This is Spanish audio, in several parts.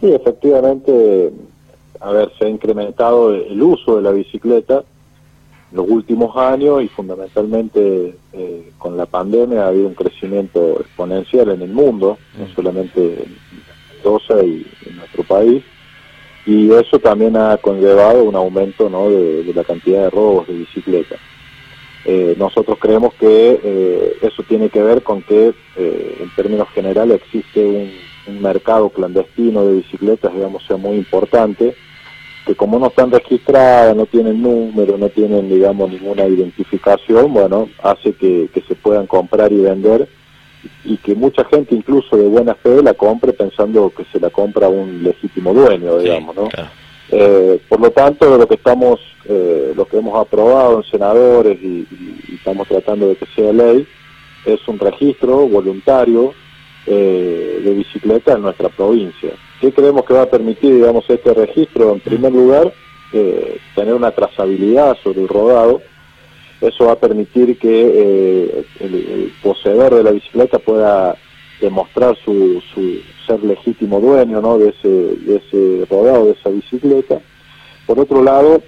Sí, efectivamente, a ver, se ha incrementado el uso de la bicicleta en los últimos años y fundamentalmente eh, con la pandemia ha habido un crecimiento exponencial en el mundo, no solamente en Mendoza y en nuestro país, y eso también ha conllevado un aumento ¿no? de, la cantidad de robos de bicicleta. Eh, nosotros creemos que eh, eso tiene que ver con que en términos generales existe un un mercado clandestino de bicicletas, digamos, sea muy importante, que como no están registradas, no tienen número, no tienen, digamos, ninguna identificación, bueno, hace que, se puedan comprar y vender y que mucha gente incluso de buena fe la compre pensando que se la compra un legítimo dueño, digamos, ¿no? Eh, por lo tanto, lo que estamos, eh, lo que hemos aprobado en senadores y, estamos tratando de que sea ley, es un registro voluntario eh, de bicicleta en nuestra provincia. ¿Qué creemos que va a permitir, digamos, este registro? En primer lugar, eh, tener una trazabilidad sobre el rodado. Eso va a permitir que eh, el, poseedor de la bicicleta pueda demostrar su, su ser legítimo dueño ¿no? de, ese, de ese rodado, de esa bicicleta. Por otro lado,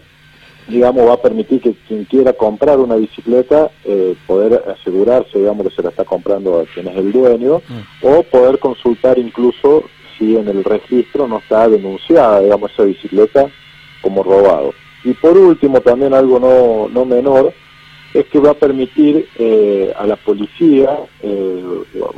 digamos, va a permitir que quien quiera comprar una bicicleta eh, poder asegurarse, digamos, que se la está comprando a quien es el dueño, mm. o poder consultar incluso si en el registro no está denunciada, digamos, esa bicicleta como robado. Y por último, también algo no, no menor, es que va a permitir eh, a la policía, eh,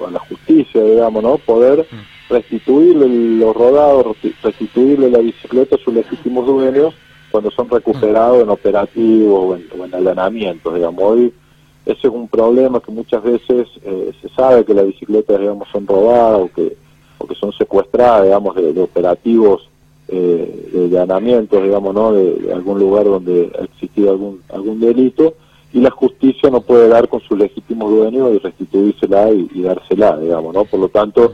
a la justicia, digamos, ¿no? poder mm. restituirle los rodados, restituirle la bicicleta a sus legítimos dueños cuando son recuperados en operativos o en, allanamientos, digamos. Hoy ese es un problema que muchas veces eh, se sabe que las bicicletas, digamos, son robadas o que, o que son secuestradas, digamos, de, operativos eh, de allanamientos, digamos, ¿no? De, algún lugar donde ha existido algún, algún delito y la justicia no puede dar con su legítimo dueño y restituírsela y, y dársela, digamos, ¿no? Por lo tanto,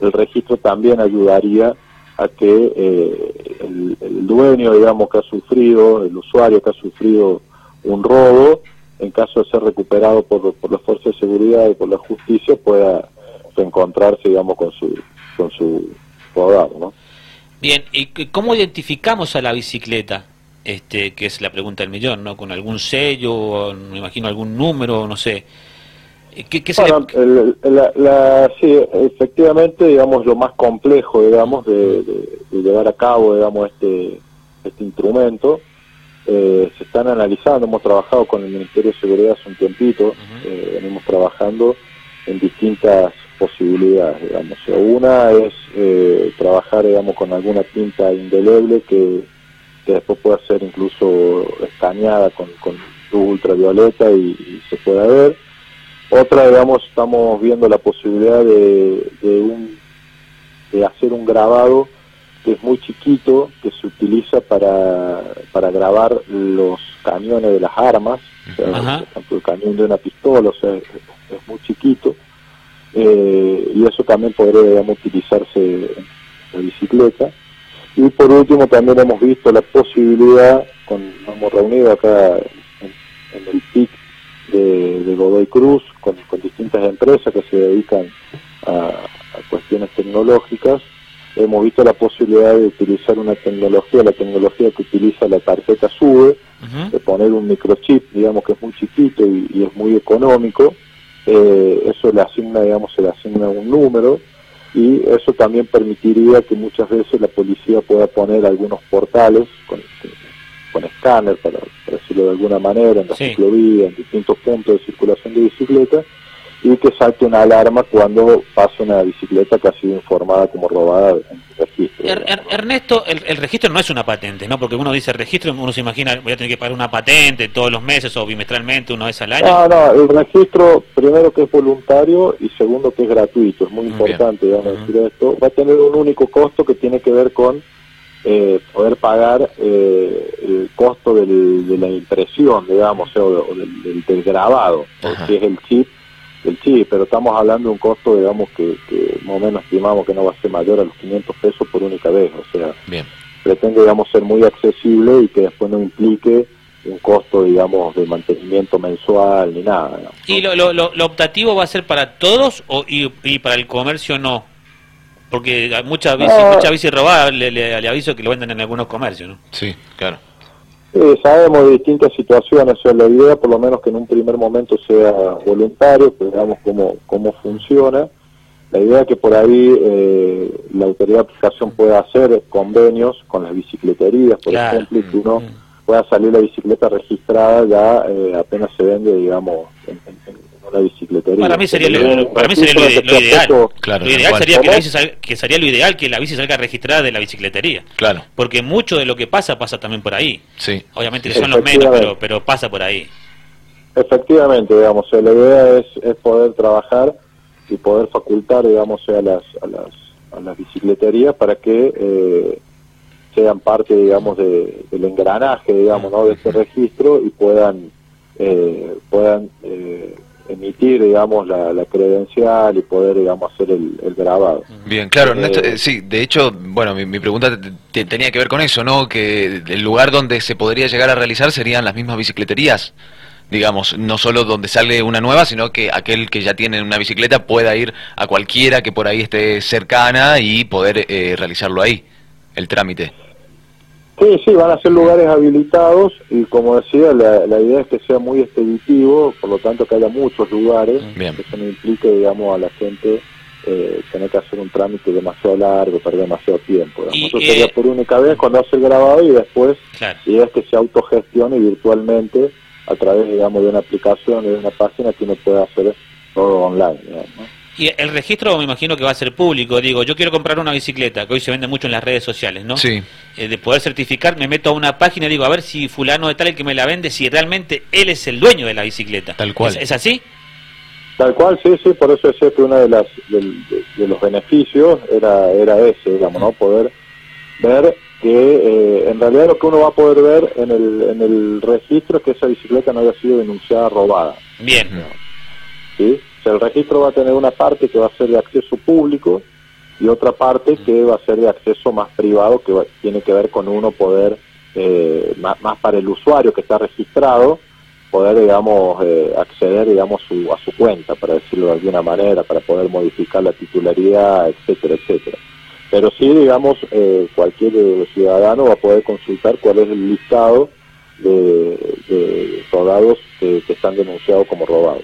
el registro también ayudaría a que eh, el, dueño, digamos, que ha sufrido, el usuario que ha sufrido un robo, en caso de ser recuperado por, por las fuerzas de seguridad y por la justicia, pueda reencontrarse, digamos, con su, con su rodado, ¿no? Bien, ¿y cómo identificamos a la bicicleta? Este, que es la pregunta del millón, ¿no? Con algún sello, me imagino algún número, no sé. ¿Qué, sí, efectivamente, digamos, lo más complejo, digamos, de, llevar a cabo, digamos, este, este instrumento. Eh, se están analizando, hemos trabajado con el Ministerio de Seguridad hace un tiempito, eh, venimos trabajando en distintas posibilidades, digamos. Una es eh, trabajar, digamos, con alguna tinta indeleble que, después pueda ser incluso escaneada con, con luz ultravioleta y se pueda ver otra, digamos, estamos viendo la posibilidad de, un, de hacer un grabado que es muy chiquito, que se utiliza para, para grabar los cañones de las armas, por ejemplo, el cañón de una pistola, o sea, es, muy chiquito, eh, y eso también podría, digamos, utilizarse en la bicicleta. Y por último, también hemos visto la posibilidad, con, nos hemos reunido acá en, en el PIC de, Godoy Cruz con, distintas empresas que se dedican a, cuestiones tecnológicas. Hemos visto la posibilidad de utilizar una tecnología, la tecnología que utiliza la tarjeta SUBE, de poner un microchip, digamos que es muy chiquito y, es muy económico. Eh, eso le asigna, digamos, se le asigna un número y eso también permitiría que muchas veces la policía pueda poner algunos portales con, con escáner, para, decirlo de alguna manera, en la ciclovía, en distintos puntos de circulación de bicicleta, y que salte una alarma cuando pasa una bicicleta que ha sido informada como robada en el registro. Er, er, Ernesto, el, registro no es una patente, ¿no? Porque uno dice registro, uno se imagina, voy a tener que pagar una patente todos los meses o bimestralmente, una vez al año. No, no, el registro, primero que es voluntario y segundo que es gratuito, es muy importante, decir esto. Va a tener un único costo que tiene que ver con eh, poder pagar eh, el costo del, de la impresión, digamos, o, del, grabado, que es el chip, el chip, pero estamos hablando de un costo, digamos, que, más o menos estimamos que no va a ser mayor a los 500 pesos por única vez, o sea, pretende, digamos, ser muy accesible y que después no implique un costo, digamos, de mantenimiento mensual ni nada. ¿Y lo, lo, lo, optativo va a ser para todos o, y, y para el comercio no? Porque hay muchas bici, No. muchas bici robadas, le, le- le aviso que lo venden en algunos comercios, ¿no? Sí, claro. Eh, sabemos de distintas situaciones, o sea, la idea por lo menos que en un primer momento sea voluntario, que veamos cómo, cómo funciona. La idea es que por ahí eh, la autoridad de aplicación pueda hacer convenios con las bicicleterías, por Claro. ejemplo, y que uno Mm. pueda salir la bicicleta registrada ya eh, apenas se vende, digamos, en, en- en una bicicletería. Para mí sería lo, Pero, para mí sería lo, registro ide- lo en ideal. Claro, lo ideal sería que la bici salga, que sería lo ideal que la bici salga registrada de la bicicletería. Claro, Porque mucho de lo que pasa pasa también por ahí. sí. Obviamente que son los menos, pero, pero pasa por ahí. Efectivamente, digamos, la idea es, es poder trabajar y poder facultar, digamos, a las, a las, a las bicicleterías para que eh, sean parte, digamos, de- del engranaje, digamos, ¿no? de este registro y puedan, eh, puedan eh, emitir, digamos, la, la credencial y poder, digamos, hacer el, el grabado. Bien, claro, Eh, eh, sí, de hecho, bueno, mi, mi pregunta te- te- tenía que ver con eso, ¿no? Que el lugar donde se podría llegar a realizar serían las mismas bicicleterías, digamos, no solo donde sale una nueva, sino que aquel que ya tiene una bicicleta pueda ir a cualquiera que por ahí esté cercana y poder eh, realizarlo ahí, el trámite. Sí, sí, van a ser lugares habilitados y como decía, la, la idea es que sea muy expeditivo, por lo tanto que haya muchos lugares, Bien. que eso no implique, digamos, a la gente eh, tener que hacer un trámite demasiado largo, perder demasiado tiempo. Y, Eso eh, sería por única vez cuando hace el grabado y después Claro. la idea es que se autogestione virtualmente a través, digamos, de una aplicación, de una página que uno pueda hacer todo online. digamos, ¿no? Y el registro me imagino que va a ser público. Digo, yo quiero comprar una bicicleta, que hoy se vende mucho en las redes sociales, ¿no? Sí, Eh, de poder certificar, me meto a una página y digo, a ver si fulano de tal el que me la vende, si realmente él es el dueño de la bicicleta. Tal cual. ¿Es, es así? Tal cual, sí, sí, por eso decía que uno de, las, de, de los beneficios era, era ese, digamos, ¿no? Poder ver que eh, en realidad lo que uno va a poder ver en el, en el registro es que esa bicicleta no haya sido denunciada robada, Bien. ¿sí? El registro va a tener una parte que va a ser de acceso público y otra parte que va a ser de acceso más privado, que va- tiene que ver con uno poder, eh, más, más para el usuario que está registrado, poder, digamos, eh, acceder, digamos, su- a su cuenta, para decirlo de alguna manera, para poder modificar la titularidad, etcétera, etcétera. Pero sí, digamos, eh, cualquier ciudadano va a poder consultar cuál es el listado de, de robados que, que están denunciados como robados.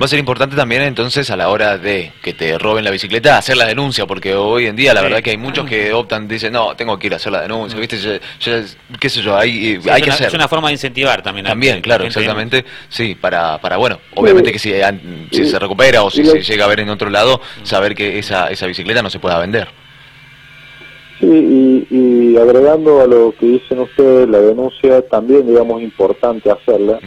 Va a ser importante también entonces a la hora de que te roben la bicicleta hacer la denuncia, porque hoy en día la Sí. verdad que hay muchos que optan, dicen, no, tengo que ir a hacer la denuncia, ¿viste? Yo- yo- qué sé yo, hay, Sí, hay es, que una, hacer. es una forma de incentivar también. También, que claro, exactamente, sí, para, para bueno, obviamente que si, si se recupera o si se llega a ver en otro lado, saber que esa, esa bicicleta no se pueda vender. Sí, y, y agregando a lo que dicen ustedes, la denuncia también, digamos, importante hacerla.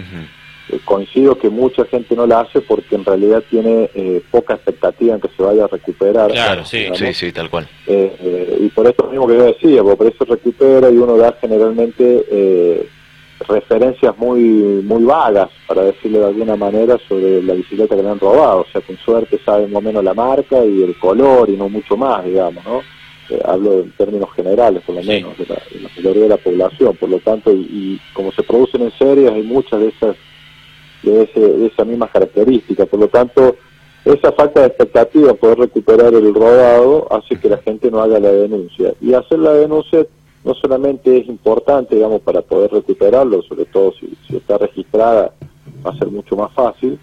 Eh, coincido que mucha gente no la hace porque en realidad tiene eh, poca expectativa en que se vaya a recuperar. Claro, sí, digamos. Sí, sí, tal cual. Eh, eh, y por eso mismo que yo decía, porque por eso recupera y uno da generalmente eh, referencias muy muy vagas, para decirlo de alguna manera, sobre la bicicleta que le han robado. O sea, con suerte sabe más o menos la marca y el color y no mucho más, digamos, ¿no? Eh, hablo en términos generales, por lo menos, de la, de la mayoría de la población. Por lo tanto, y, y como se producen en series, hay muchas de esas de, ese, de esa misma característica. Por lo tanto, esa falta de expectativa por recuperar el robado hace que la gente no haga la denuncia. Y hacer la denuncia no solamente es importante, digamos, para poder recuperarlo, sobre todo si, si está registrada, va a ser mucho más fácil,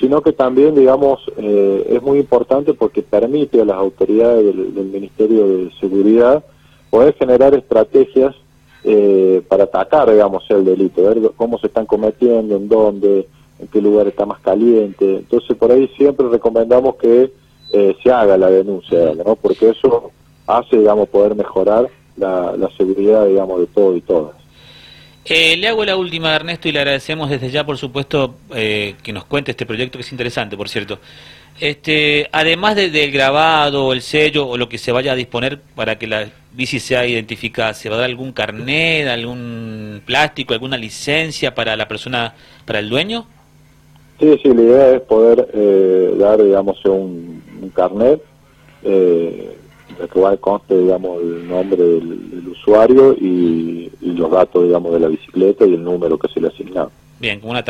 sino que también, digamos, eh, es muy importante porque permite a las autoridades del, del Ministerio de Seguridad poder generar estrategias eh, para atacar, digamos, el delito, ver cómo se están cometiendo, en dónde, en qué lugar está más caliente. Entonces, por ahí siempre recomendamos que eh, se haga la denuncia, ¿no? porque eso hace, digamos, poder mejorar la, la seguridad, digamos, de todo y todas. Eh, le hago la última, Ernesto, y le agradecemos desde ya, por supuesto, eh, que nos cuente este proyecto, que es interesante, por cierto. Este, además de- del grabado, el sello o lo que se vaya a disponer para que la bici sea identificada, ¿se va a dar algún carnet, algún plástico, alguna licencia para la persona, para el dueño? Sí, sí, la idea es poder eh, dar, digamos, un, un carnet eh, en va conste, digamos, el nombre del, del usuario y, y los datos, digamos, de la bicicleta y el número que se le asignado. Bien, como una